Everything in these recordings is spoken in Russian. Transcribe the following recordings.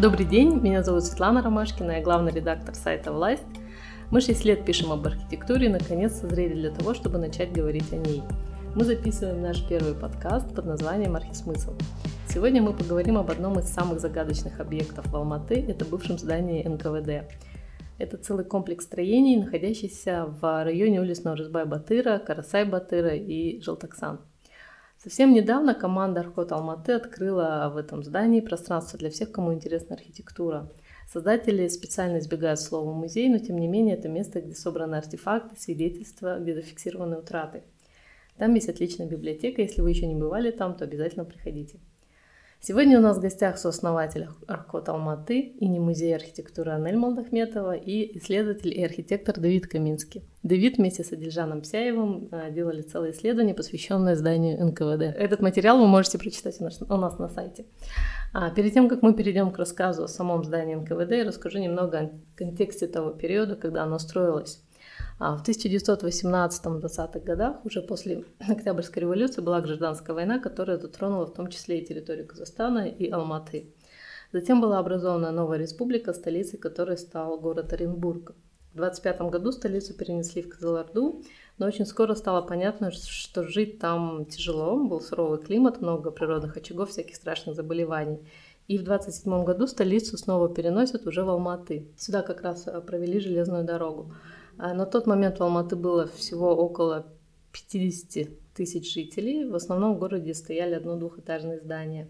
Добрый день, меня зовут Светлана Ромашкина, я главный редактор сайта «Власть». Мы 6 лет пишем об архитектуре и наконец созрели для того, чтобы начать говорить о ней. Мы записываем наш первый подкаст под названием «Архисмысл». Сегодня мы поговорим об одном из самых загадочных объектов в Алматы – это бывшем здании НКВД. Это целый комплекс строений, находящийся в районе улиц Наурызбай-Батыра, Карасай-Батыра и Желтоксан – Совсем недавно команда Архот Алматы открыла в этом здании пространство для всех, кому интересна архитектура. Создатели специально избегают слова «музей», но тем не менее это место, где собраны артефакты, свидетельства, где зафиксированы утраты. Там есть отличная библиотека, если вы еще не бывали там, то обязательно приходите. Сегодня у нас в гостях сооснователь Архот Алматы и не музея архитектуры Анель Молдахметова и исследователь и архитектор Давид Каминский. Давид вместе с Адельжаном Псяевым э, делали целое исследование, посвященное зданию НКВД. Этот материал вы можете прочитать у нас, у нас на сайте. А перед тем, как мы перейдем к рассказу о самом здании НКВД, я расскажу немного о контексте того периода, когда оно строилось. А в 1918-20-х годах, уже после Октябрьской революции, была гражданская война, которая затронула в том числе и территорию Казахстана и Алматы. Затем была образована новая республика, столицей которой стал город Оренбург. В 25 году столицу перенесли в Казаларду, но очень скоро стало понятно, что жить там тяжело, был суровый климат, много природных очагов, всяких страшных заболеваний. И в 27 году столицу снова переносят уже в Алматы. Сюда как раз провели железную дорогу. А на тот момент в Алматы было всего около 50 тысяч жителей. В основном в городе стояли одно-двухэтажные здания.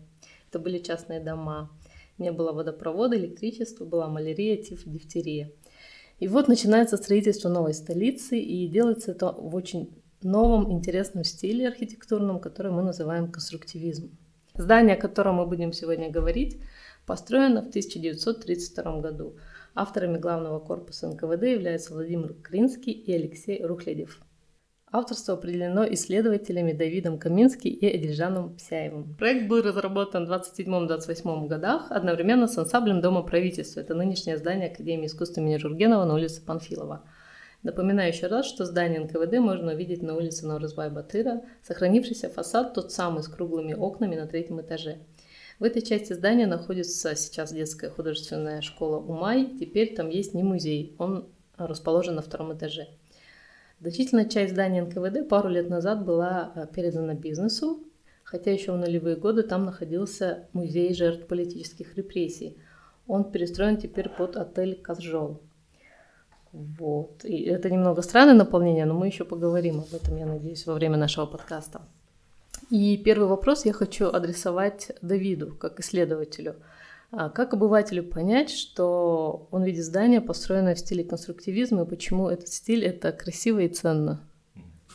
Это были частные дома. Не было водопровода, электричества, была малярия, тиф, дифтерия. И вот начинается строительство новой столицы, и делается это в очень новом, интересном стиле архитектурном, который мы называем конструктивизм. Здание, о котором мы будем сегодня говорить, построено в 1932 году – Авторами главного корпуса НКВД являются Владимир Кринский и Алексей Рухлядев. Авторство определено исследователями Давидом Камински и Эдельжаном Псяевым. Проект был разработан в 27-28 годах одновременно с ансамблем Дома правительства. Это нынешнее здание Академии искусств имени Жургенова на улице Панфилова. Напоминаю еще раз, что здание НКВД можно увидеть на улице Наурызбай-Батыра, сохранившийся фасад тот самый с круглыми окнами на третьем этаже – в этой части здания находится сейчас детская художественная школа Умай. Теперь там есть не музей, он расположен на втором этаже. Значительная часть здания НКВД пару лет назад была э, передана бизнесу, хотя еще в нулевые годы там находился музей жертв политических репрессий. Он перестроен теперь под отель Казжол. Вот. И это немного странное наполнение, но мы еще поговорим об этом, я надеюсь, во время нашего подкаста. И первый вопрос я хочу адресовать Давиду, как исследователю. А как обывателю понять, что он видит здание, построенное в стиле конструктивизма, и почему этот стиль это красиво и ценно?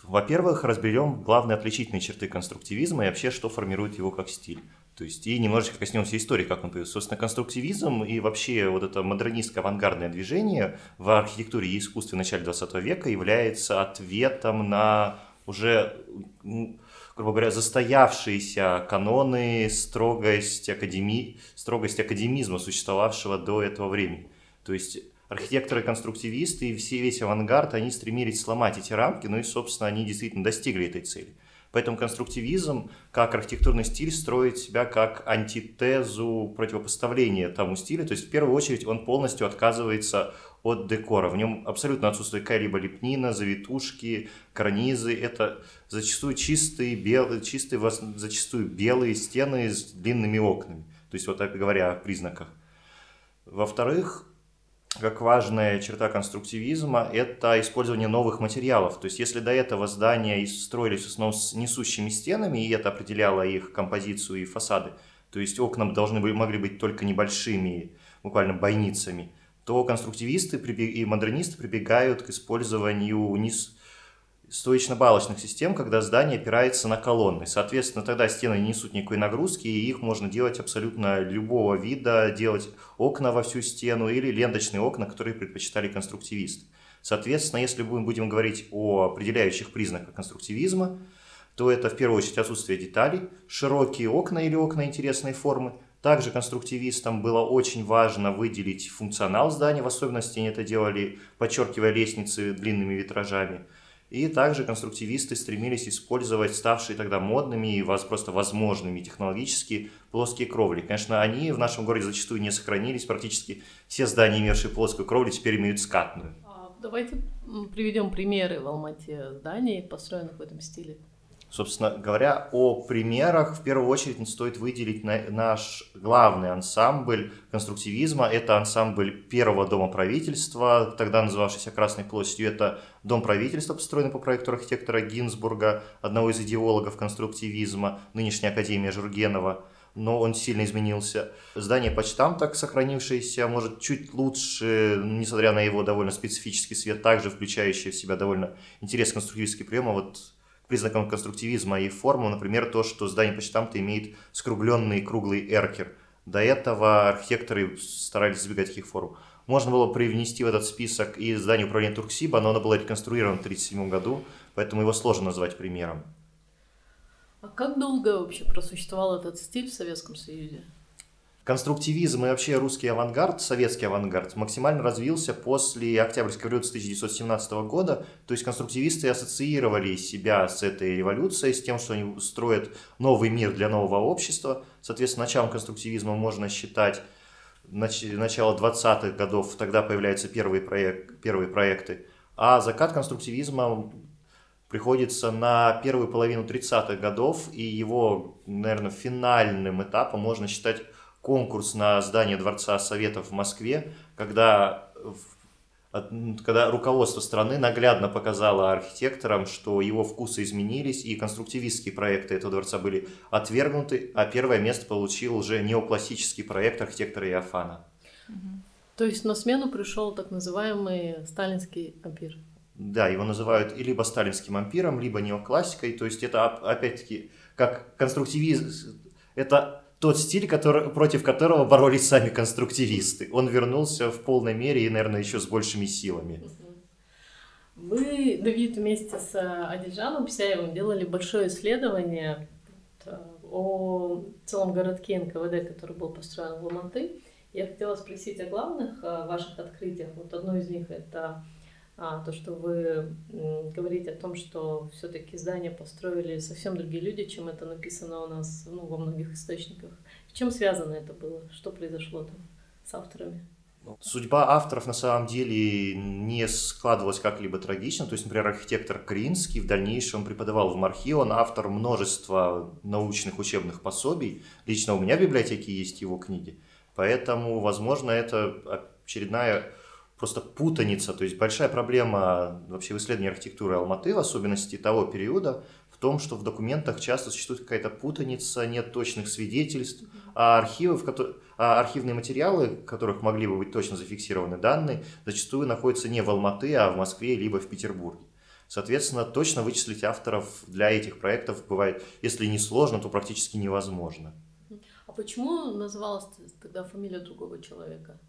Во-первых, разберем главные отличительные черты конструктивизма и вообще, что формирует его как стиль. То есть и немножечко коснемся истории, как он появился. Собственно, конструктивизм и вообще вот это модернистское авангардное движение в архитектуре и искусстве в начале 20 века является ответом на уже грубо говоря, застоявшиеся каноны, строгость, академи... строгость академизма, существовавшего до этого времени. То есть архитекторы-конструктивисты и все, весь авангард, они стремились сломать эти рамки, ну и, собственно, они действительно достигли этой цели. Поэтому конструктивизм, как архитектурный стиль, строит себя как антитезу противопоставления тому стилю. То есть, в первую очередь, он полностью отказывается от декора. В нем абсолютно отсутствует какая-либо лепнина, завитушки, карнизы. Это зачастую чистые, белые, чистые, зачастую белые стены с длинными окнами. То есть, вот говоря о признаках. Во-вторых, как важная черта конструктивизма – это использование новых материалов. То есть, если до этого здания строились в основном с несущими стенами, и это определяло их композицию и фасады, то есть окна должны были, могли быть только небольшими, буквально бойницами – то конструктивисты и модернисты прибегают к использованию низ стоечно-балочных систем, когда здание опирается на колонны. Соответственно, тогда стены не несут никакой нагрузки, и их можно делать абсолютно любого вида, делать окна во всю стену или ленточные окна, которые предпочитали конструктивисты. Соответственно, если мы будем говорить о определяющих признаках конструктивизма, то это в первую очередь отсутствие деталей, широкие окна или окна интересной формы, также конструктивистам было очень важно выделить функционал здания, в особенности они это делали, подчеркивая лестницы длинными витражами. И также конструктивисты стремились использовать ставшие тогда модными и просто возможными технологически плоские кровли. Конечно, они в нашем городе зачастую не сохранились. Практически все здания, имевшие плоскую кровлю, теперь имеют скатную. А давайте приведем примеры в Алмате зданий, построенных в этом стиле. Собственно говоря, о примерах в первую очередь стоит выделить наш главный ансамбль конструктивизма. Это ансамбль первого дома правительства, тогда называвшийся Красной площадью. Это дом правительства, построенный по проекту архитектора Гинзбурга, одного из идеологов конструктивизма, нынешняя Академия Жургенова но он сильно изменился. Здание почтамта, сохранившееся, может, чуть лучше, несмотря на его довольно специфический свет, также включающий в себя довольно интересный конструктивистский прием. А вот признаком конструктивизма и форму, например, то, что здание почтамта имеет скругленный круглый эркер. До этого архитекторы старались избегать таких форм. Можно было привнести в этот список и здание управления Турксиба, но оно было реконструировано в 1937 году, поэтому его сложно назвать примером. А как долго вообще просуществовал этот стиль в Советском Союзе? Конструктивизм и вообще русский авангард, советский авангард, максимально развился после Октябрьской революции 1917 года. То есть конструктивисты ассоциировали себя с этой революцией, с тем, что они строят новый мир для нового общества. Соответственно, началом конструктивизма можно считать начало 20-х годов, тогда появляются первые, проект, первые проекты. А закат конструктивизма приходится на первую половину 30-х годов, и его, наверное, финальным этапом можно считать конкурс на здание Дворца Советов в Москве, когда, когда руководство страны наглядно показало архитекторам, что его вкусы изменились, и конструктивистские проекты этого дворца были отвергнуты, а первое место получил уже неоклассический проект архитектора Иофана. То есть на смену пришел так называемый сталинский ампир. Да, его называют либо сталинским ампиром, либо неоклассикой. То есть это опять-таки как конструктивизм, это тот стиль, который, против которого боролись сами конструктивисты. Он вернулся в полной мере и, наверное, еще с большими силами. Вы, Давид, вместе с Адельжаном Псяевым делали большое исследование э, о целом городке НКВД, который был построен в Ламанты. Я хотела спросить о главных э, ваших открытиях. Вот одно из них это то, что вы говорите о том, что все-таки здания построили совсем другие люди, чем это написано у нас ну, во многих источниках. С чем связано это было? Что произошло там с авторами? Ну, судьба авторов на самом деле не складывалась как-либо трагично. То есть, например, архитектор Кринский в дальнейшем преподавал в МАРХИ, он автор множества научных учебных пособий. Лично у меня в библиотеке есть его книги. Поэтому, возможно, это очередная просто путаница, то есть большая проблема вообще в исследовании архитектуры Алматы, в особенности того периода, в том, что в документах часто существует какая-то путаница, нет точных свидетельств, а, архивы, а архивные материалы, в которых могли бы быть точно зафиксированы данные, зачастую находятся не в Алматы, а в Москве либо в Петербурге. Соответственно, точно вычислить авторов для этих проектов бывает, если не сложно, то практически невозможно. А почему называлась тогда фамилия другого человека?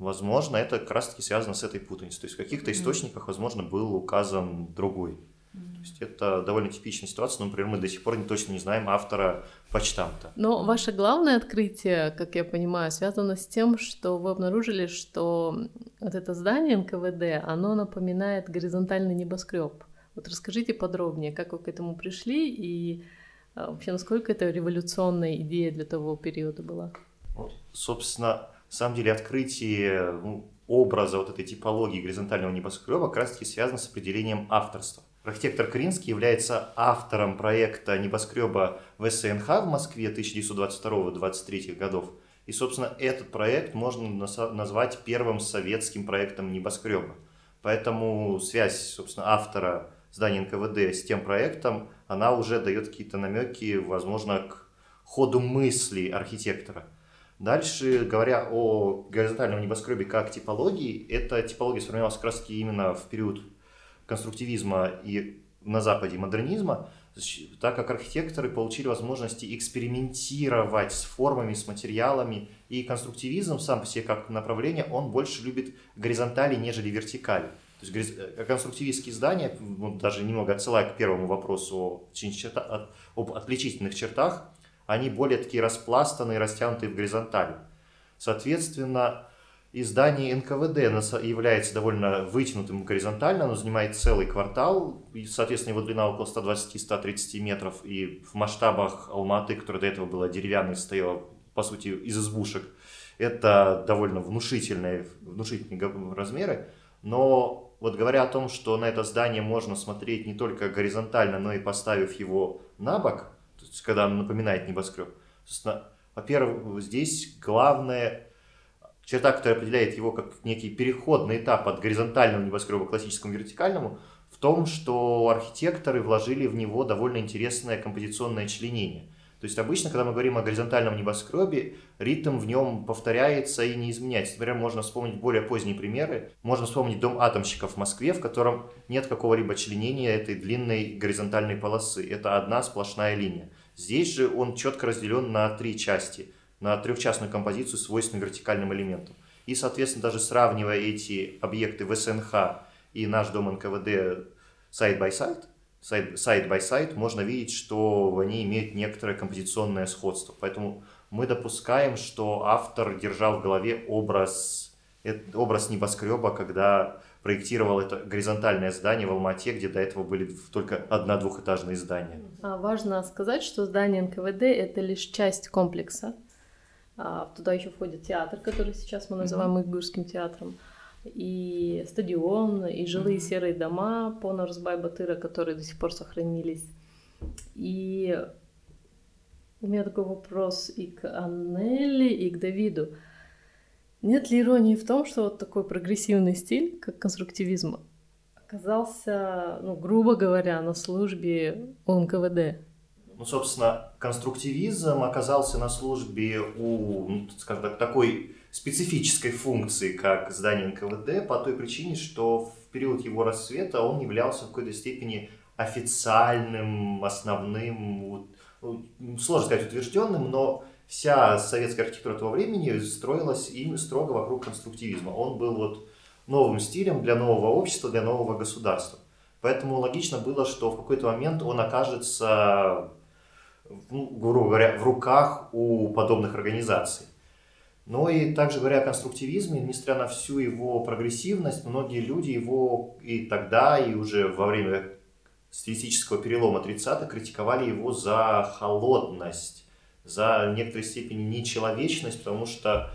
Возможно, это как раз-таки связано с этой путаницей. То есть в каких-то источниках, возможно, был указан другой. То есть это довольно типичная ситуация, но, например, мы до сих пор не точно не знаем автора почтамта. Но ваше главное открытие, как я понимаю, связано с тем, что вы обнаружили, что вот это здание НКВД, оно напоминает горизонтальный небоскреб. Вот расскажите подробнее, как вы к этому пришли и а, вообще насколько это революционная идея для того периода была? Вот, собственно, самом деле открытие ну, образа вот этой типологии горизонтального небоскреба как раз таки связано с определением авторства. Архитектор Кринский является автором проекта небоскреба в СНХ в Москве 1922-23 годов. И, собственно, этот проект можно назвать первым советским проектом небоскреба. Поэтому связь, собственно, автора здания НКВД с тем проектом, она уже дает какие-то намеки, возможно, к ходу мысли архитектора – Дальше, говоря о горизонтальном небоскребе как типологии, эта типология сформировалась как раз именно в период конструктивизма и на Западе модернизма, так как архитекторы получили возможности экспериментировать с формами, с материалами, и конструктивизм сам по себе как направление, он больше любит горизонтали, нежели вертикали. То есть э, конструктивистские здания, даже немного отсылая к первому вопросу об отличительных чертах, они более такие распластанные, растянутые в горизонтали. Соответственно, И здание НКВД является довольно вытянутым горизонтально, оно занимает целый квартал, и, соответственно, его длина около 120-130 метров, и в масштабах Алматы, которая до этого была деревянной, стояла, по сути, из избушек, это довольно внушительные, внушительные размеры, но вот говоря о том, что на это здание можно смотреть не только горизонтально, но и поставив его на бок, когда оно напоминает небоскреб, во-первых, здесь главное черта, которая определяет его как некий переходный этап от горизонтального небоскреба к классическому вертикальному, в том, что архитекторы вложили в него довольно интересное композиционное членение. То есть обычно, когда мы говорим о горизонтальном небоскребе, ритм в нем повторяется и не изменяется. Например, можно вспомнить более поздние примеры. Можно вспомнить дом атомщиков в Москве, в котором нет какого-либо членения этой длинной горизонтальной полосы. Это одна сплошная линия. Здесь же он четко разделен на три части – на трехчастную композицию, свойственную вертикальным элементам. И, соответственно, даже сравнивая эти объекты в СНХ и наш дом НКВД side-by-side, side-by-side, можно видеть, что они имеют некоторое композиционное сходство. Поэтому мы допускаем, что автор держал в голове образ, образ небоскреба, когда проектировал это горизонтальное здание в Алмате, где до этого были только одна-двухэтажные здания. А важно сказать, что здание НКВД — это лишь часть комплекса. А, туда еще входит театр, который сейчас мы называем mm-hmm. Игурским театром, и стадион, и жилые mm-hmm. серые дома по Нарзбай-Батыра, которые до сих пор сохранились. И у меня такой вопрос и к Аннели, и к Давиду. Нет ли иронии в том, что вот такой прогрессивный стиль, как конструктивизм, оказался, ну, грубо говоря, на службе у НКВД? ну, собственно, конструктивизм оказался на службе у, ну, скажем так, такой специфической функции, как здание НКВД, по той причине, что в период его расцвета он являлся в какой-то степени официальным, основным, ну, сложно сказать утвержденным, но вся советская архитектура того времени строилась им строго вокруг конструктивизма. Он был вот новым стилем для нового общества, для нового государства. Поэтому логично было, что в какой-то момент он окажется ну, грубо говоря, в руках у подобных организаций. Но и также говоря о конструктивизме, несмотря на всю его прогрессивность, многие люди его и тогда, и уже во время стилистического перелома 30-х критиковали его за холодность, за некоторой степени нечеловечность, потому что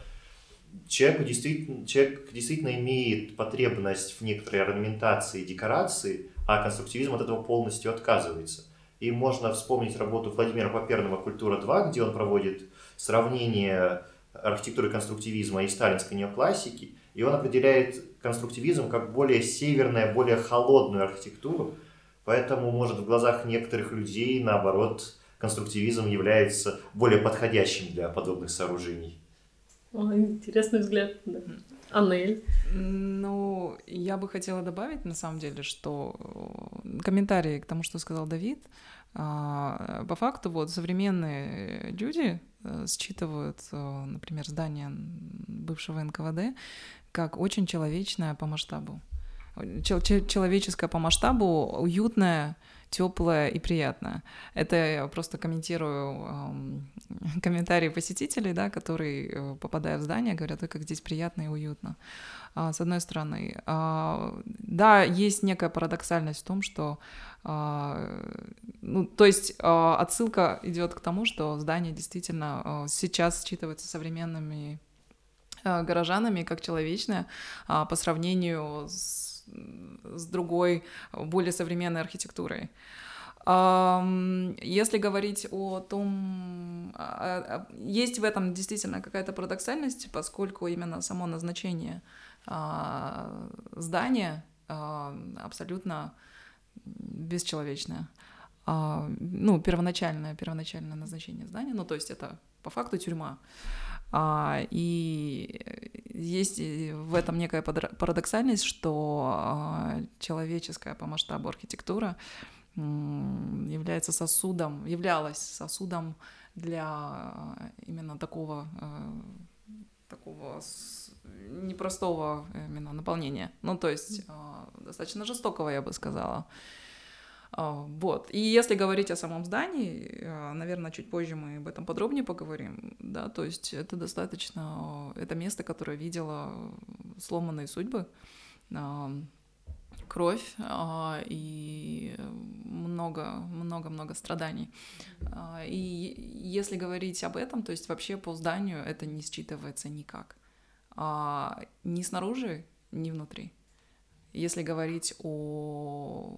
человеку действительно, человек действительно имеет потребность в некоторой орнаментации и декорации, а конструктивизм от этого полностью отказывается – и можно вспомнить работу Владимира Поперного «Культура-2», где он проводит сравнение архитектуры конструктивизма и сталинской неоклассики, и он определяет конструктивизм как более северную, более холодную архитектуру, поэтому, может, в глазах некоторых людей, наоборот, конструктивизм является более подходящим для подобных сооружений. О, интересный взгляд, да. Анель? Ну, я бы хотела добавить, на самом деле, что э, комментарии к тому, что сказал Давид, а, по факту вот современные люди э, считывают, э, например, здание бывшего НКВД как очень человечное по масштабу. Человеческое по масштабу, уютное, теплое и приятное. Это я просто комментирую э, комментарии посетителей, да, которые, э, попадая в здание, говорят, ой, как здесь приятно и уютно. А, с одной стороны. А, да, есть некая парадоксальность в том, что а, ну, то есть а, отсылка идет к тому, что здание действительно а, сейчас считывается современными а, горожанами как человечное а, по сравнению с с другой, более современной архитектурой. Если говорить о том, а, а, есть в этом действительно какая-то парадоксальность, поскольку именно само назначение а, здания абсолютно бесчеловечное. Ну, первоначальное, первоначальное назначение здания, ну, то есть это по факту тюрьма. А, и есть в этом некая парадоксальность, что а, человеческая по масштабу архитектура является сосудом, являлась сосудом для именно такого такого непростого именно наполнения. Ну, то есть достаточно жестокого, я бы сказала. А, вот. И если говорить о самом здании, э, наверное, чуть позже мы об этом подробнее поговорим, да, то есть это достаточно, это место, которое видело сломанные судьбы, кровь а, и много-много-много страданий. А, и если говорить об этом, то есть вообще по зданию это не считывается никак. Ни снаружи, ни внутри. Если говорить о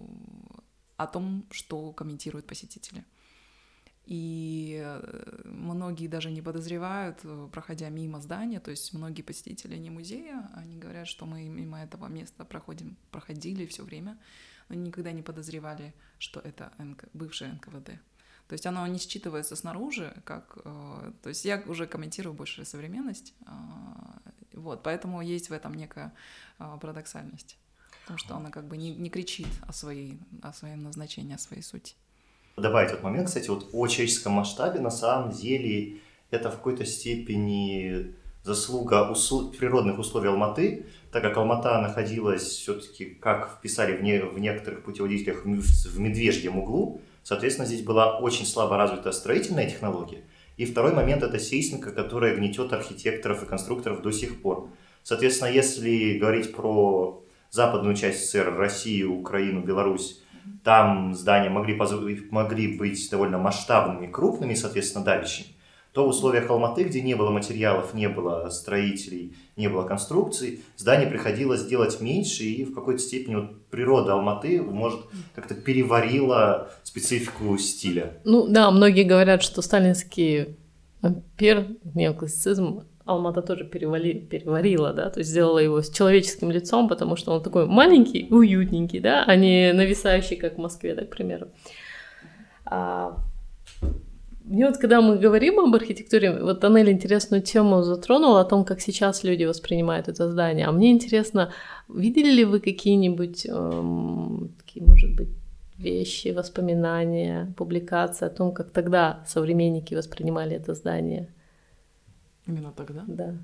о том, что комментируют посетители. И э, многие даже не подозревают, э, проходя мимо здания, то есть многие посетители не музея, они говорят, что мы мимо этого места проходим, проходили все время, но никогда не подозревали, что это НК, бывшее НКВД. То есть оно не считывается снаружи, как... Э, то есть я уже комментирую больше современность, вот, поэтому есть в этом некая парадоксальность потому что она как бы не, не кричит о, своей, о своем назначении, о своей сути. Добавить этот момент, кстати, вот о человеческом масштабе на самом деле это в какой-то степени заслуга усл... природных условий Алматы, так как Алмата находилась все-таки, как вписали в, не... в некоторых путеводителях, в медвежьем углу, соответственно, здесь была очень слабо развита строительная технология. И второй момент – это сейсмика, которая гнетет архитекторов и конструкторов до сих пор. Соответственно, если говорить про западную часть СССР, Россию, Украину, Беларусь, там здания могли, могли быть довольно масштабными, крупными, соответственно, давящими, то в условиях Алматы, где не было материалов, не было строителей, не было конструкций, здание приходилось делать меньше, и в какой-то степени вот природа Алматы, может, как-то переварила специфику стиля. Ну да, многие говорят, что сталинский ампир, неоклассицизм Алмата тоже перевали, переварила, да, то есть сделала его с человеческим лицом, потому что он такой маленький, уютненький, да, а не нависающий, как в Москве, так, к примеру. А, мне вот, когда мы говорим об архитектуре, вот Анель интересную тему затронула о том, как сейчас люди воспринимают это здание. А мне интересно, видели ли вы какие-нибудь, эм, такие, может быть, вещи, воспоминания, публикации о том, как тогда современники воспринимали это здание? Именно тогда? Да.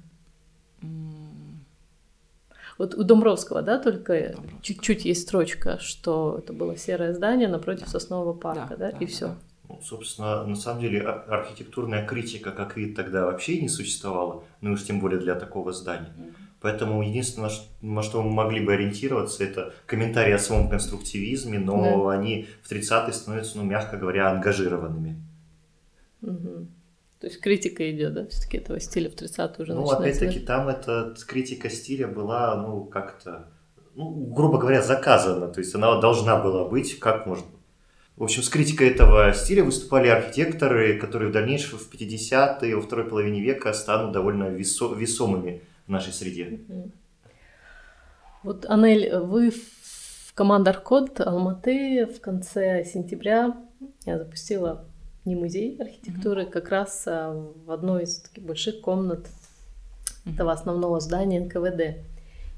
Вот у Домбровского, да, только чуть-чуть есть строчка, что это было серое здание напротив да. соснового парка, да, да, да и все. Да. Ну, собственно, на самом деле архитектурная критика как вид тогда вообще не существовала, ну уж тем более для такого здания. Поэтому единственное, на что мы могли бы ориентироваться, это комментарии о самом конструктивизме, но да. они в 30-е становятся, ну, мягко говоря, ангажированными. Угу. То есть критика идет, да, все-таки этого стиля в 30-е уже Ну, опять-таки, там эта критика стиля была, ну, как-то, ну, грубо говоря, заказана. То есть она должна была быть как можно. В общем, с критикой этого стиля выступали архитекторы, которые в дальнейшем в 50-е, во второй половине века станут довольно весо весомыми в нашей среде. Вот, Анель, вы в команде Аркод Алматы в конце сентября я запустила не музей архитектуры, mm-hmm. как раз а, в одной из таких больших комнат mm-hmm. этого основного здания НКВД.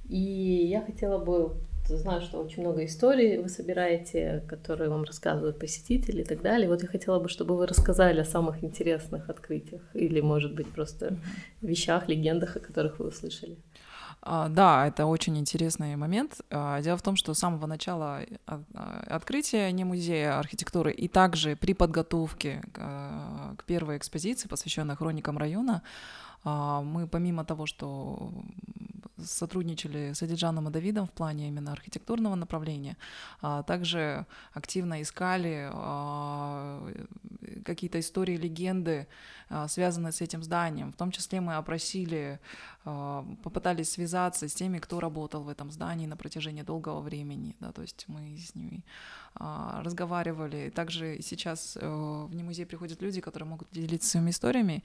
И я хотела бы, знаю, что очень много историй вы собираете, которые вам рассказывают посетители и так далее. Вот я хотела бы, чтобы вы рассказали о самых интересных открытиях или, может быть, просто mm-hmm. вещах, легендах, о которых вы услышали. А, да, это очень интересный момент. А, дело в том, что с самого начала а, открытия не музея архитектуры и также при подготовке к первой экспозиции, посвященной хроникам района, мы помимо того, что сотрудничали с Адиджаном и Давидом в плане именно архитектурного направления, также активно искали какие-то истории, легенды, связанные с этим зданием. В том числе мы опросили а, попытались связаться с теми, кто работал в этом здании на протяжении долгого времени, да, то есть мы с ними а, разговаривали. Также сейчас э, в музей приходят люди, которые могут делиться своими историями.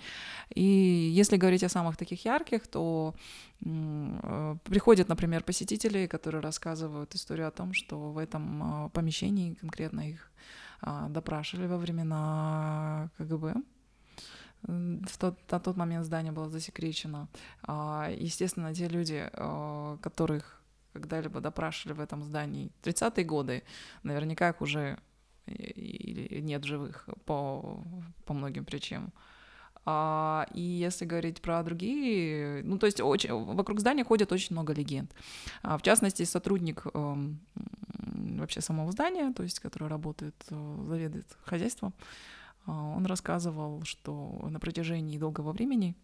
И если говорить о самых таких ярких, то э, приходят, например, посетители, которые рассказывают историю о том, что в этом а, помещении конкретно их допрашивали во времена КГБ, в тот, на тот момент здание было засекречено. А, естественно, те люди, а, которых когда-либо допрашивали в этом здании 30-е годы, наверняка их уже нет живых по, по многим причинам. А, и если говорить про другие, ну то есть очень, вокруг здания ходят очень много легенд. А, в частности, сотрудник э, вообще самого здания, то есть который работает, э, заведует хозяйством, он рассказывал, что на протяжении долгого времени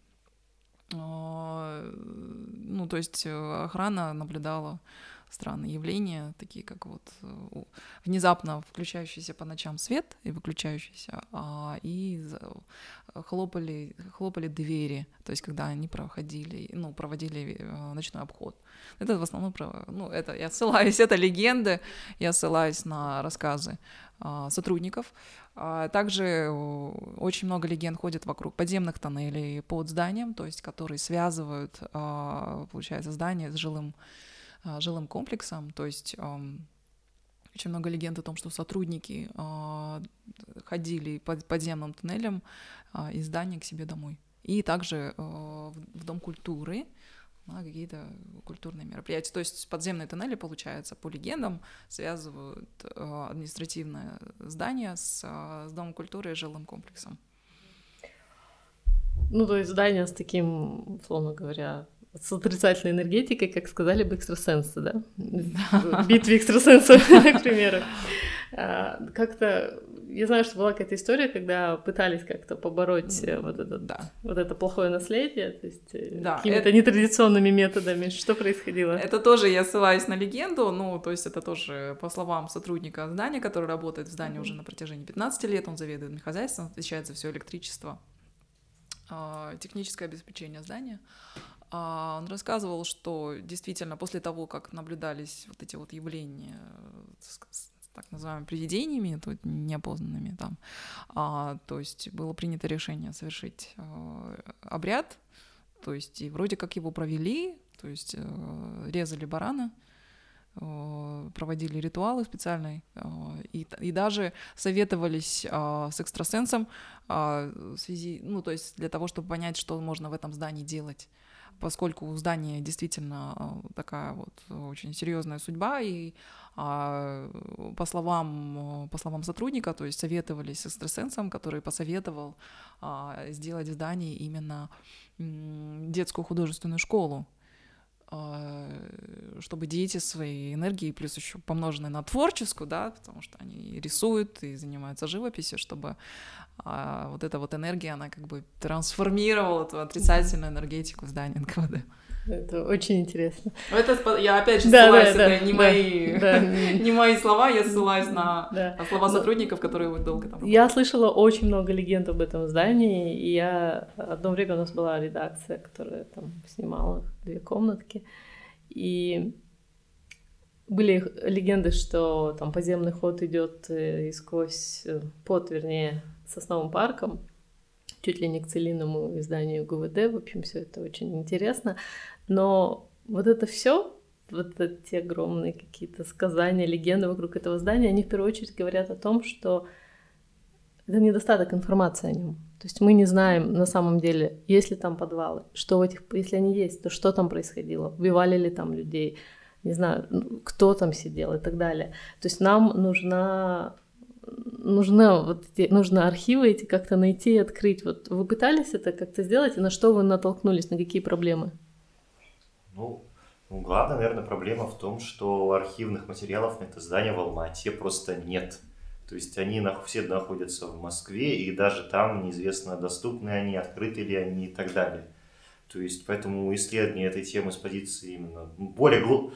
ну, то есть охрана наблюдала странные явления, такие как вот э, внезапно включающийся по ночам свет и выключающийся, а, и хлопали, хлопали двери, то есть когда они проходили, ну, проводили э, ночной обход. Это в основном, про, ну, это я ссылаюсь, это легенды, я ссылаюсь на рассказы а, сотрудников. А также очень много легенд ходит вокруг подземных тоннелей под зданием, то есть которые связывают, получается, здание с жилым жилым комплексом. То есть очень много легенд о том, что сотрудники а, ходили под подземным туннелем а, из здания к себе домой. И также в Дом культуры на какие-то культурные мероприятия. То есть подземные тоннели, получается, по легендам связывают административное здание с, с Домом культуры и жилым комплексом. Ну, то есть здание с таким, условно говоря, с отрицательной энергетикой, как сказали бы экстрасенсы, да? В битве экстрасенсов, к примеру. А, как-то я знаю, что была какая-то история, когда пытались как-то побороть э, вот это, да. вот это плохое наследие, то есть э, да, какими-то это... нетрадиционными методами. Что происходило? Это тоже я ссылаюсь на легенду, ну, то есть это тоже по словам сотрудника здания, который работает в здании mm-hmm. уже на протяжении 15 лет, он заведует хозяйством, отвечает за все электричество, а, техническое обеспечение здания. А, он рассказывал, что действительно после того, как наблюдались вот эти вот явления с так называемыми привидениями, то неопознанными там, а, то есть было принято решение совершить а, обряд, то есть и вроде как его провели, то есть а, резали барана, проводили ритуалы специальные и, и даже советовались с экстрасенсом в связи, ну то есть для того, чтобы понять, что можно в этом здании делать поскольку у здания действительно э, такая вот очень серьезная судьба, и а, по словам, по словам сотрудника, то есть советовались с экстрасенсом, который посоветовал а, сделать в здании именно детскую художественную школу, чтобы дети своей энергии, плюс еще помноженной на творческую, да, потому что они рисуют и занимаются живописью, чтобы а, вот эта вот энергия, она как бы трансформировала эту отрицательную энергетику здания НКВД. Это очень интересно. Это я опять же ссылаюсь, да, да, это не, да, мои, да. не мои слова, я ссылаюсь на да. слова сотрудников, которые вот долго там. Я слышала очень много легенд об этом здании, и я одно время у нас была редакция, которая там снимала две комнатки, и были легенды, что там подземный ход идет э, и сквозь э, под, вернее, сосновым парком, чуть ли не к целинному изданию ГУВД. В общем, все это очень интересно. Но вот это все, вот эти огромные какие-то сказания, легенды вокруг этого здания, они в первую очередь говорят о том, что это недостаток информации о нем. То есть мы не знаем на самом деле, есть ли там подвалы, что в этих, если они есть, то что там происходило, убивали ли там людей, не знаю, кто там сидел и так далее. То есть нам нужна нужно вот эти, нужно архивы эти как-то найти и открыть. Вот вы пытались это как-то сделать, и на что вы натолкнулись, на какие проблемы? Ну, ну, главная, наверное, проблема в том, что архивных материалов на это здание в Алмате просто нет. То есть они все находятся в Москве, и даже там неизвестно, доступны они, открыты ли они и так далее. То есть поэтому исследование этой темы с позиции именно более.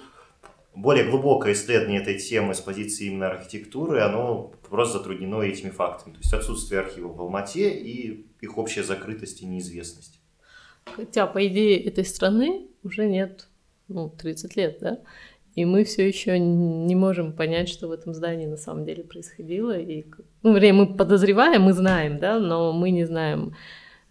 Более глубокое исследование этой темы с позиции именно архитектуры, оно просто затруднено этими фактами. То есть отсутствие архивов в Алмате и их общая закрытость и неизвестность. Хотя, по идее, этой страны уже нет, ну, 30 лет, да? И мы все еще не можем понять, что в этом здании на самом деле происходило. И, ну, мы подозреваем, мы знаем, да, но мы не знаем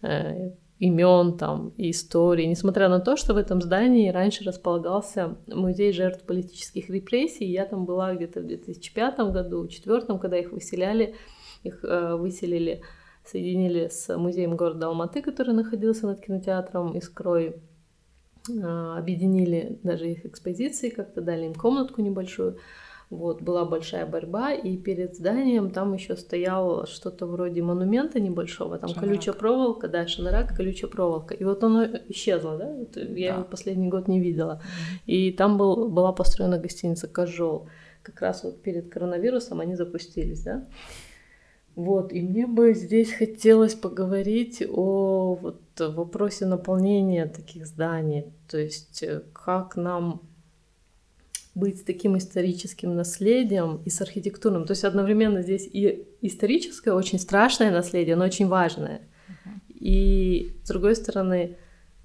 э, имен там и истории. Несмотря на то, что в этом здании раньше располагался музей жертв политических репрессий, я там была где-то в 2005 году, в 2004, когда их выселяли, их э, выселили соединили с музеем города Алматы, который находился над кинотеатром Искрой, а, объединили даже их экспозиции, как-то дали им комнатку небольшую. Вот, была большая борьба, и перед зданием там еще стоял что-то вроде монумента небольшого, там шанарак. колючая проволока, да, шанарак, колючая проволока. И вот оно исчезло, да, вот я да. его последний год не видела. И там был, была построена гостиница «Кожол». как раз вот перед коронавирусом они запустились, да. Вот, и мне бы здесь хотелось поговорить о вот вопросе наполнения таких зданий, то есть э, как нам быть с таким историческим наследием и с архитектурным. То есть одновременно здесь и историческое, очень страшное наследие, но очень важное. И с другой стороны,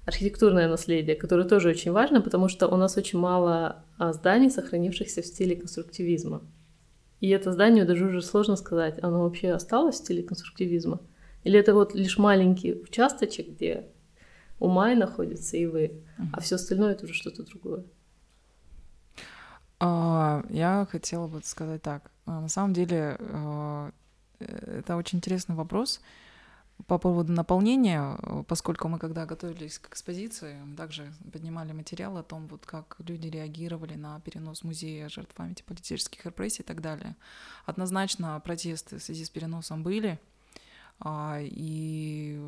архитектурное наследие, которое тоже очень важно, потому что у нас очень мало а, зданий, сохранившихся в стиле конструктивизма. И это здание даже уже сложно сказать, оно вообще осталось в стиле конструктивизма? Или это вот лишь маленький участочек, где у Май находится и вы, а все остальное это уже что-то другое? А, я хотела бы сказать так. А, на самом деле, а, это очень интересный вопрос по поводу наполнения, поскольку мы, когда готовились к экспозиции, также поднимали материал о том, вот как люди реагировали на перенос музея жертв памяти политических репрессий и так далее. Однозначно протесты в связи с переносом были, и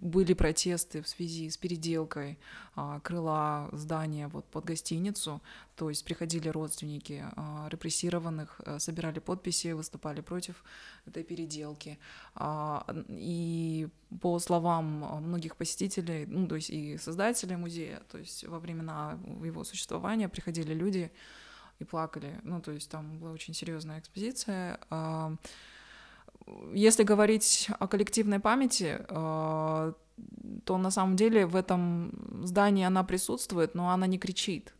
были протесты в связи с переделкой а, крыла здания вот под гостиницу, то есть приходили родственники а, репрессированных, э, собирали подписи, выступали против этой переделки. И по словам многих посетителей, ну, то есть и создателей музея, то есть во времена его существования приходили люди и плакали. Ну, то есть там была очень серьезная экспозиция если говорить о коллективной памяти, э, то на самом деле в этом здании она присутствует, но она не кричит.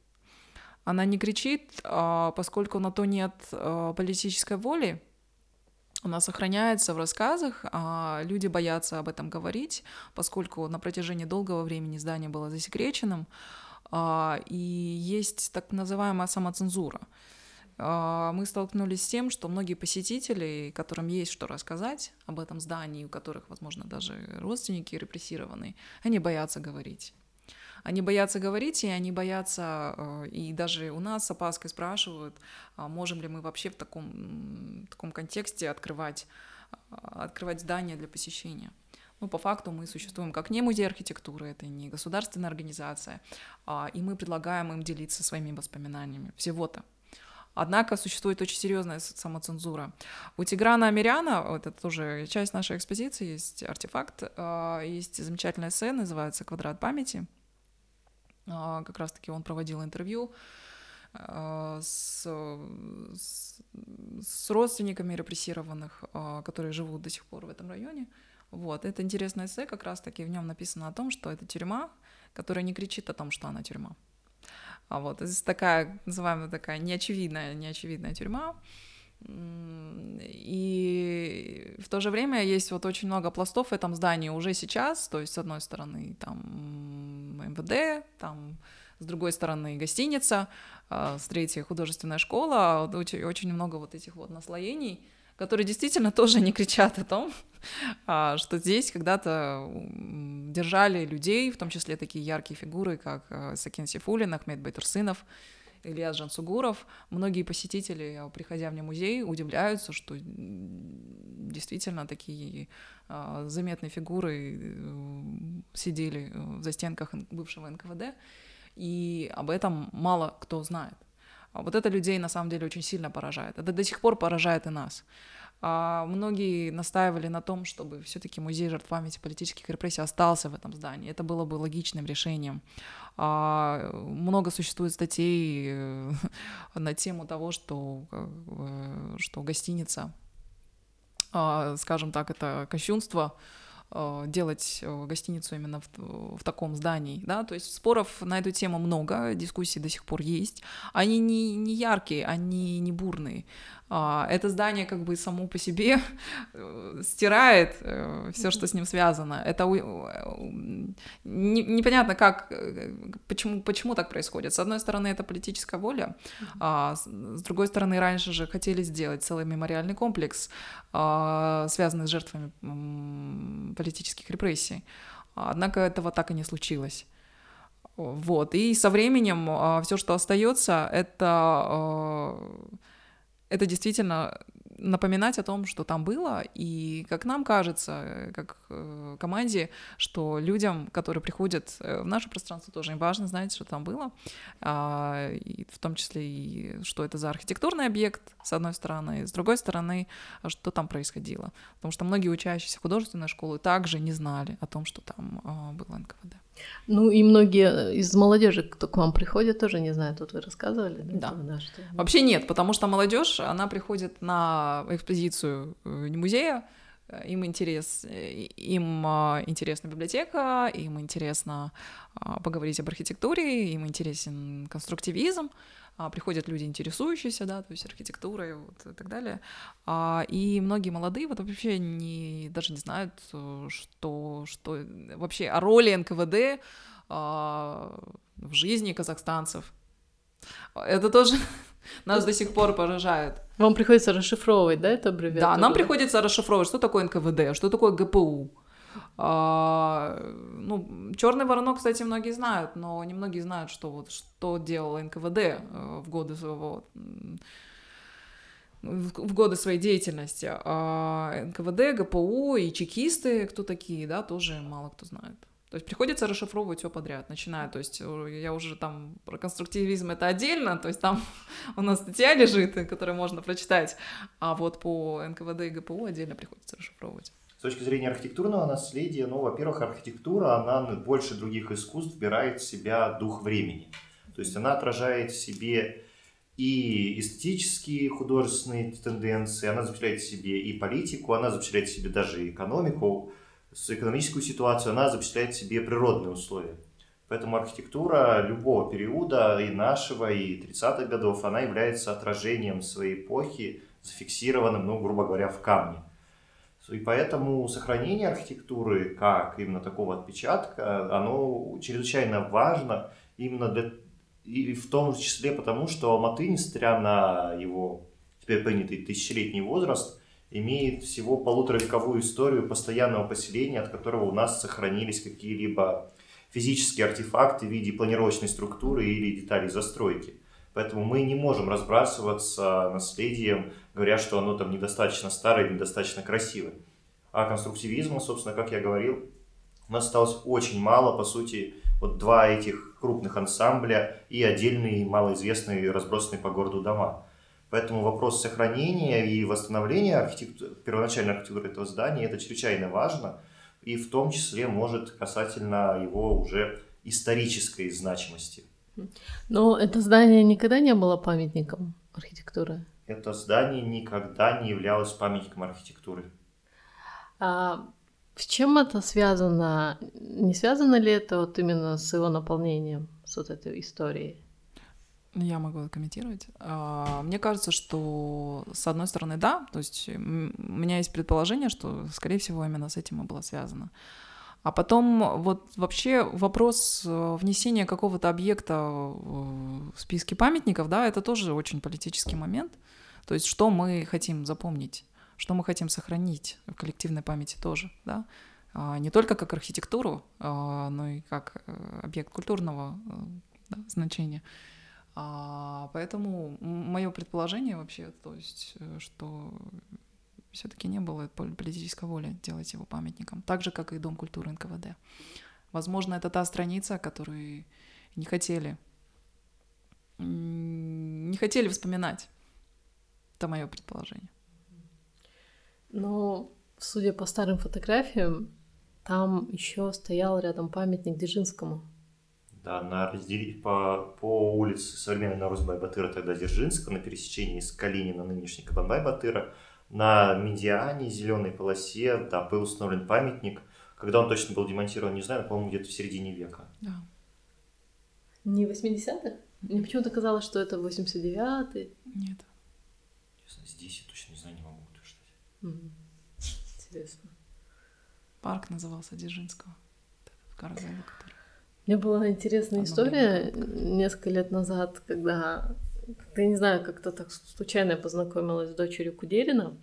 Она не кричит, э, поскольку на то нет э, политической воли, она сохраняется в рассказах, а люди боятся об этом говорить, поскольку на протяжении долгого времени здание было засекреченным, и есть так называемая самоцензура. А, мы столкнулись с тем, что многие посетители, которым есть что рассказать об этом здании, у которых, возможно, даже родственники репрессированы, они боятся говорить. Они боятся говорить, и они боятся, э, и даже у нас с опаской спрашивают, а можем ли мы вообще в таком, в таком контексте открывать, а, открывать здания для посещения. Ну, по факту мы существуем как не музей архитектуры, это не государственная организация, и мы предлагаем им делиться своими воспоминаниями. Всего-то. Однако существует очень серьезная самоцензура. У Тиграна Амиряна, вот это тоже часть нашей экспозиции, есть артефакт, а, есть замечательная сцена, называется «Квадрат памяти». А, как раз-таки он проводил интервью а, с, с, с родственниками репрессированных, которые живут до сих пор в этом районе. Вот, это интересное эссе, как раз-таки в нем написано о том, что это тюрьма, которая не кричит о том, что она тюрьма. А вот здесь такая, называемая такая неочевидная, неочевидная тюрьма. И в то же время есть вот очень много пластов в этом здании уже сейчас, то есть с одной стороны там МВД, там с другой стороны гостиница, а с третьей художественная школа, очень, очень много вот этих вот наслоений, которые действительно тоже не кричат о том, а, что здесь когда-то держали людей, в том числе такие яркие фигуры, как э, Сакин Сифулин, Ахмед Байтурсынов, Илья Жансугуров. Многие посетители, э, приходя в музей, удивляются, что действительно такие а, заметные фигуры э, сидели в застенках бывшего НКВД, и об этом мало кто знает. А вот это людей на самом деле очень сильно поражает. Это до сих пор поражает и нас. А многие настаивали на том, чтобы все-таки музей жертв памяти политических репрессий остался в этом здании. Это было бы логичным решением. А, много существует статей э, на тему того, что, э, что гостиница, а, скажем так, это кощунство, делать э, гостиницу именно в, в таком здании, да, то есть споров на эту тему много, дискуссий до сих пор есть, они не, не яркие, они не бурные, а, это здание как бы само по себе э, стирает все, что с ним связано, это непонятно как, почему, почему так происходит, с одной стороны это политическая воля, а с другой стороны раньше же хотели сделать целый мемориальный комплекс, а, связанный с жертвами политических репрессий. Однако этого так и не случилось. Вот. И со временем а, все, что остается, это, а, это действительно напоминать о том, что там было, и как нам кажется, как э, команде, что людям, которые приходят в наше пространство, тоже им важно знать, что там было, а, и в том числе и что это за архитектурный объект, с одной стороны, и с другой стороны, что там происходило. Потому что многие учащиеся художественной школы также не знали о том, что там а, было НКВД. Ну и многие из молодежи, кто к вам приходит, тоже не знают. Вот вы рассказывали, да? Да. да что... Вообще нет, потому что молодежь, она приходит на экспозицию э, музея, им интерес, им интересна библиотека, им интересно поговорить об архитектуре, им интересен конструктивизм, приходят люди, интересующиеся, да, то есть архитектурой вот, и так далее. А, и многие молодые вот вообще не, даже не знают, э, что, что вообще о роли НКВД а, в жизни казахстанцев. Это тоже нас до сих пор поражает. Вам приходится расшифровывать, да, это аббревиатуру? Да, нам приходится расшифровывать, что такое НКВД, что такое ГПУ. А, ну, черный воронок, кстати, многие знают, но немногие знают, что вот что делал НКВД э, в годы своего в годы своей деятельности. А НКВД, ГПУ и чекисты, кто такие, да, тоже мало кто знает. То есть приходится расшифровывать все подряд, начиная, то есть э, я уже там про конструктивизм это отдельно, то есть там у нас статья лежит, которую можно прочитать, а вот по НКВД и ГПУ отдельно приходится расшифровывать. С точки зрения архитектурного наследия, ну, во-первых, архитектура, она больше других искусств вбирает в себя дух времени. То есть она отражает в себе и эстетические художественные тенденции, она запечатляет в себе и политику, она запечатляет в себе даже экономику, экономическую ситуацию, она запечатляет в себе природные условия. Поэтому архитектура любого периода, и нашего, и 30-х годов, она является отражением своей эпохи, зафиксированным, ну, грубо говоря, в камне. И поэтому сохранение архитектуры как именно такого отпечатка, оно чрезвычайно важно именно для, и в том числе потому, что Алматы, несмотря на его теперь принятый тысячелетний возраст, имеет всего полуторавековую историю постоянного поселения, от которого у нас сохранились какие-либо физические артефакты в виде планировочной структуры или деталей застройки. Поэтому мы не можем разбрасываться наследием, говоря, что оно там недостаточно старое, недостаточно красивое. А конструктивизма, собственно, как я говорил, у нас осталось очень мало, по сути, вот два этих крупных ансамбля и отдельные малоизвестные разбросанные по городу дома. Поэтому вопрос сохранения и восстановления архитектуры, первоначальной архитектуры этого здания это чрезвычайно важно, и в том числе может касательно его уже исторической значимости. Но это здание никогда не было памятником архитектуры? Это здание никогда не являлось памятником архитектуры. А с чем это связано? Не связано ли это вот именно с его наполнением, с вот этой историей? Я могу комментировать. А, мне кажется, что с одной стороны, да, то есть у меня есть предположение, что, скорее всего, именно с этим и было связано. А потом вот вообще вопрос э, внесения какого-то объекта в списки памятников, да, это тоже очень политический момент. То есть что мы хотим запомнить, что мы хотим сохранить в коллективной памяти тоже, да. А, не только как архитектуру, а, но и как э, объект культурного э, да, значения. Поэтому мое предположение вообще, то есть, что все-таки не было политической воли делать его памятником, так же, как и Дом культуры НКВД. Возможно, это та страница, которую не хотели, не хотели вспоминать. Это мое предположение. Но, судя по старым фотографиям, там еще стоял рядом памятник Дзержинскому. Да, на раздели... по, по улице современной Нарузбай-Батыра, тогда Дзержинского, на пересечении с Калинина, нынешней Кабанбай-Батыра, на медиане, зеленой полосе, да, был установлен памятник. Когда он точно был демонтирован, не знаю, по-моему, где-то в середине века. Да. Не 80-х? Мне почему-то казалось, что это 89-й. Нет. Честно, здесь я точно не знаю, не могу утверждать. Mm. Интересно. Парк назывался Дзержинского. В Каразеле, который... Мне была интересная история несколько лет назад, когда я не знаю, как-то так случайно я познакомилась с дочерью Кудерина.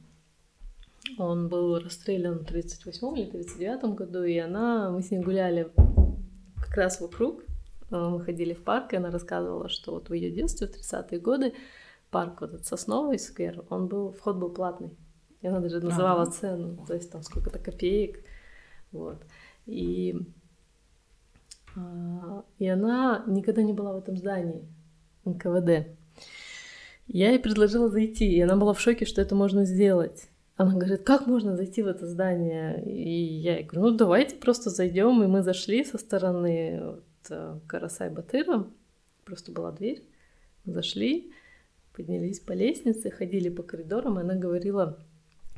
Он был расстрелян в 38 или 39 году, и она, мы с ней гуляли как раз вокруг, э, мы ходили в парк, и она рассказывала, что вот в ее детстве, в 30-е годы, парк, вот этот Сосновый сквер, он был, вход был платный. И она даже называла ага. цену, то есть там сколько-то копеек. Вот. И, а, и она никогда не была в этом здании НКВД. Я ей предложила зайти, и она была в шоке, что это можно сделать. Она говорит, как можно зайти в это здание? И я ей говорю, ну давайте просто зайдем. И мы зашли со стороны вот, э, Карасай Батыра. Просто была дверь. Зашли, поднялись по лестнице, ходили по коридорам, и она говорила,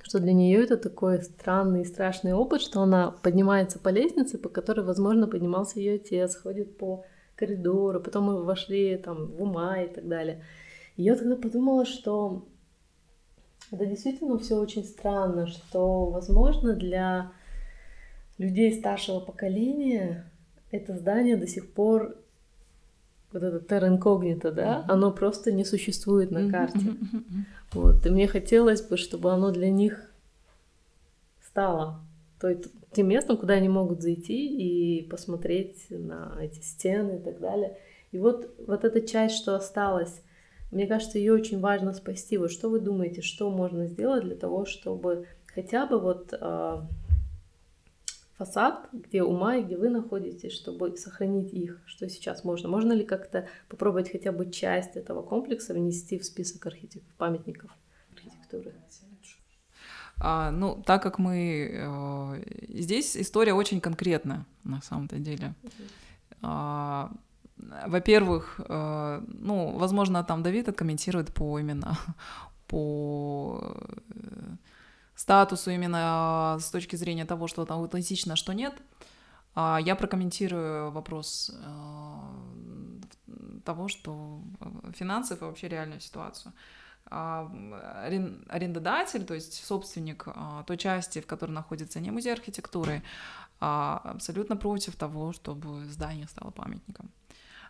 что для нее это такой странный и страшный опыт, что она поднимается по лестнице, по которой, возможно, поднимался ее отец, ходит по коридору, потом мы вошли там в ума и так далее. И я тогда подумала, что это действительно все очень странно, что, возможно, для людей старшего поколения это здание до сих пор вот это терра инкогнито, да, mm-hmm. оно просто не существует на карте. Mm-hmm. Вот, и мне хотелось бы, чтобы оно для них стало той, тем местом, куда они могут зайти и посмотреть на эти стены и так далее. И вот, вот эта часть, что осталась, мне кажется, ее очень важно спасти. Вот что вы думаете, что можно сделать для того, чтобы хотя бы вот э, фасад, где ума и где вы находитесь, чтобы сохранить их, что сейчас можно? Можно ли как-то попробовать хотя бы часть этого комплекса внести в список архитек... памятников архитектуры? А, ну, так как мы... Э, здесь история очень конкретная, на самом-то деле. А, во-первых, э, ну, возможно, там Давид откомментирует по именно по э, статусу именно с точки зрения того, что там аутентично, что нет. А я прокомментирую вопрос э, того, что финансов и вообще реальную ситуацию. А, арендодатель, то есть собственник той части, в которой находится не музей архитектуры, абсолютно против того, чтобы здание стало памятником.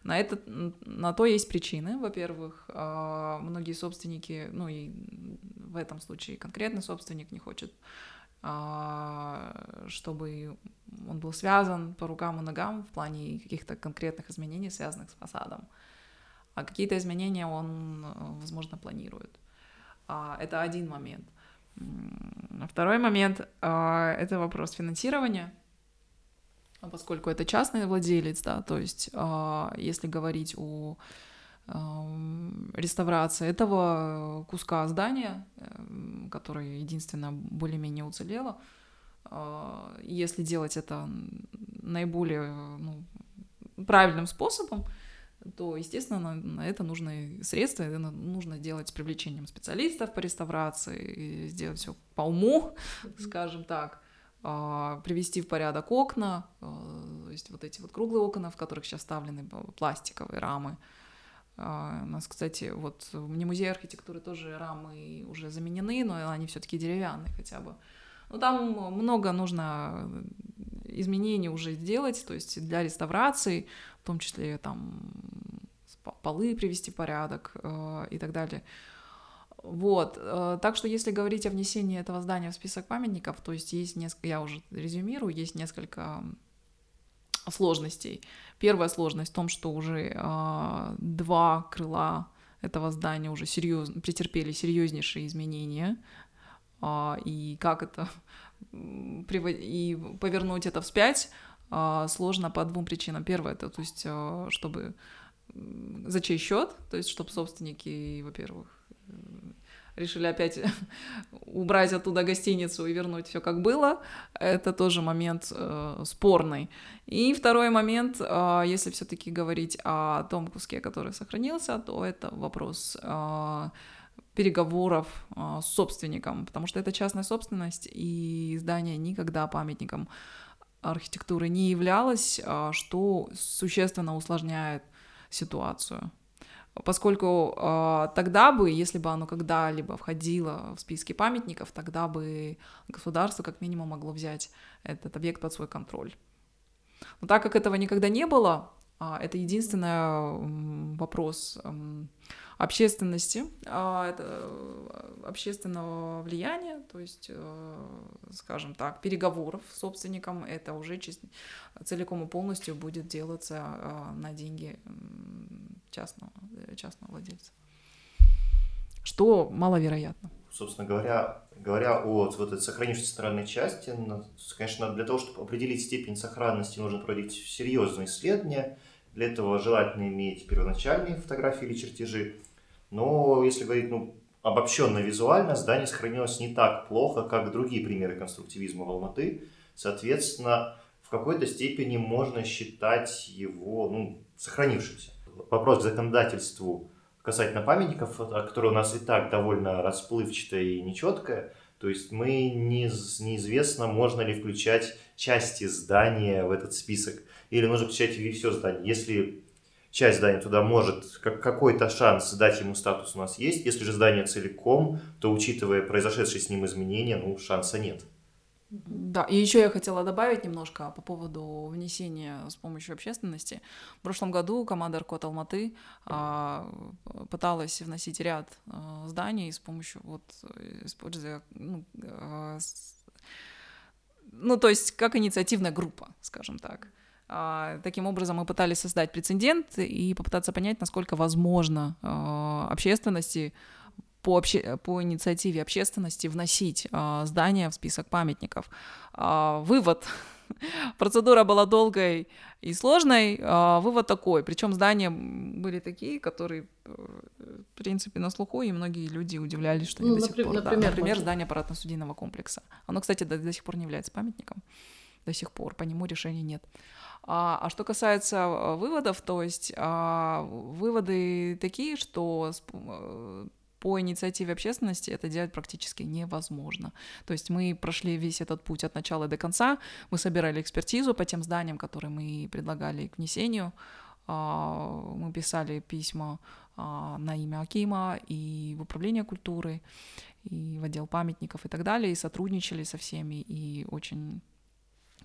На, это, на то есть причины. Во-первых, а, многие собственники, ну и в этом случае конкретный собственник не хочет, а, чтобы он был связан по рукам и ногам в плане каких-то конкретных изменений, связанных с фасадом. А какие-то изменения он, возможно, планирует. А, это один момент. Второй момент — это вопрос финансирования — поскольку это частный владелец, да, то есть а, если говорить о реставрации этого куска здания, эм, который единственно более-менее уцелело, а, если делать это наиболее ну, правильным способом, то, естественно, на, на это нужны средства, это нужно делать с привлечением специалистов по реставрации, сделать все по уму, скажем так. А, привести в порядок окна, а, то есть вот эти вот круглые окна, в которых сейчас вставлены пластиковые рамы. А, у нас, кстати, вот в музее архитектуры тоже рамы уже заменены, но они все-таки деревянные хотя бы. Ну, там много нужно изменений уже сделать, то есть для реставрации, в том числе там полы привести в порядок и так далее. Вот, э, так что если говорить о внесении этого здания в список памятников, то есть есть несколько, я уже резюмирую, есть несколько сложностей. Первая сложность в том, что уже э, два крыла этого здания уже серьезно претерпели серьезнейшие изменения, э, и как это и повернуть это вспять э, сложно по двум причинам. Первое, это то есть, э, чтобы за чей счет, то есть, чтобы собственники, во-первых, решили опять убрать оттуда гостиницу и вернуть все как было. Это тоже момент э, спорный. И второй момент, э, если все-таки говорить о том куске, который сохранился, то это вопрос э, переговоров э, с собственником, потому что это частная собственность, и здание никогда памятником архитектуры не являлось, э, что существенно усложняет ситуацию поскольку э, тогда бы, если бы оно когда-либо входило в списки памятников, тогда бы государство как минимум могло взять этот объект под свой контроль. Но так как этого никогда не было, э, это единственный вопрос э, общественности, а, э, общественного влияния, то есть, э, скажем так, переговоров с собственником, это уже целиком и полностью будет делаться а, на деньги частного, частного владельца. что маловероятно. Собственно говоря, говоря о вот этой сохранившейся центральной части, конечно, для того, чтобы определить степень сохранности, нужно проводить серьезные исследования. Для этого желательно иметь первоначальные фотографии или чертежи. Но если говорить ну, обобщенно визуально, здание сохранилось не так плохо, как другие примеры конструктивизма в Алматы. Соответственно, в какой-то степени можно считать его ну, сохранившимся. Вопрос к законодательству касательно памятников, которые у нас и так довольно расплывчатая и нечеткая, то есть мы не, неизвестно, можно ли включать части здания в этот список, или нужно включать все здание. Если часть здания туда может, как, какой-то шанс дать ему статус у нас есть, если же здание целиком, то, учитывая произошедшие с ним изменения, ну, шанса нет. Да, и еще я хотела добавить немножко по поводу внесения с помощью общественности. В прошлом году команда Аркот Алматы а, пыталась вносить ряд а, зданий с помощью, вот, используя, ну, а, с, ну, то есть как инициативная группа, скажем так. А, таким образом, мы пытались создать прецедент и попытаться понять, насколько возможно а, общественности по, обще... по инициативе общественности вносить э, здание в список памятников. Э, вывод. Процедура была долгой и сложной. Э, вывод такой. Причем здания были такие, которые, э, в принципе, на слуху, и многие люди удивлялись, что они ну, до сих пор... Например, да, например здание аппаратно-судейного комплекса. Оно, кстати, до, до сих пор не является памятником. До сих пор. По нему решения нет. А, а что касается э, выводов, то есть а, выводы такие, что э, по инициативе общественности это делать практически невозможно. То есть мы прошли весь этот путь от начала до конца, мы собирали экспертизу по тем зданиям, которые мы предлагали к внесению, а, мы писали письма а, на имя Акима и в управление культуры, и в отдел памятников и так далее, и сотрудничали со всеми, и очень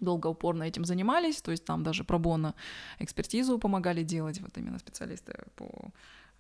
долго упорно этим занимались, то есть там даже пробона экспертизу помогали делать, вот именно специалисты по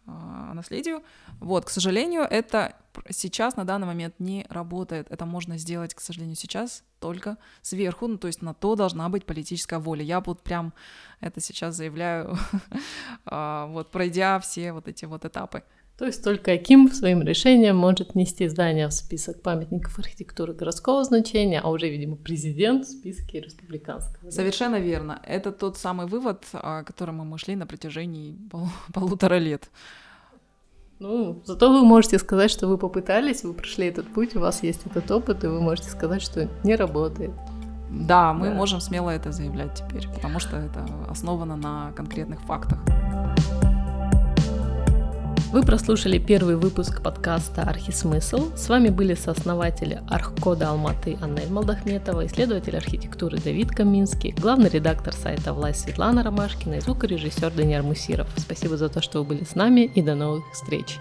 а, наследию. Вот, к сожалению, это сейчас на данный момент не работает. Это можно сделать, к сожалению, сейчас только сверху, ну, то есть на то должна быть политическая воля. Я вот прям это сейчас заявляю, а, вот пройдя все вот эти вот этапы. То есть только Аким своим решением может нести здание в список памятников архитектуры городского значения, а уже, видимо, президент в списке республиканского. Совершенно верно. Это тот самый вывод, к которому мы шли на протяжении пол полутора лет. Ну, зато вы можете сказать, что вы попытались, вы прошли этот путь, у вас есть этот опыт, и вы можете сказать, что не работает. Да, мы да. можем смело это заявлять теперь, потому что это основано на конкретных фактах. Вы прослушали первый выпуск подкаста «Архисмысл». С вами были сооснователи Архкода Алматы Аннель Малдахметова, исследователь архитектуры Давид Каминский, главный редактор сайта «Власть» Светлана Ромашкина и звукорежиссер Даниил Мусиров. Спасибо за то, что вы были с нами и до новых встреч!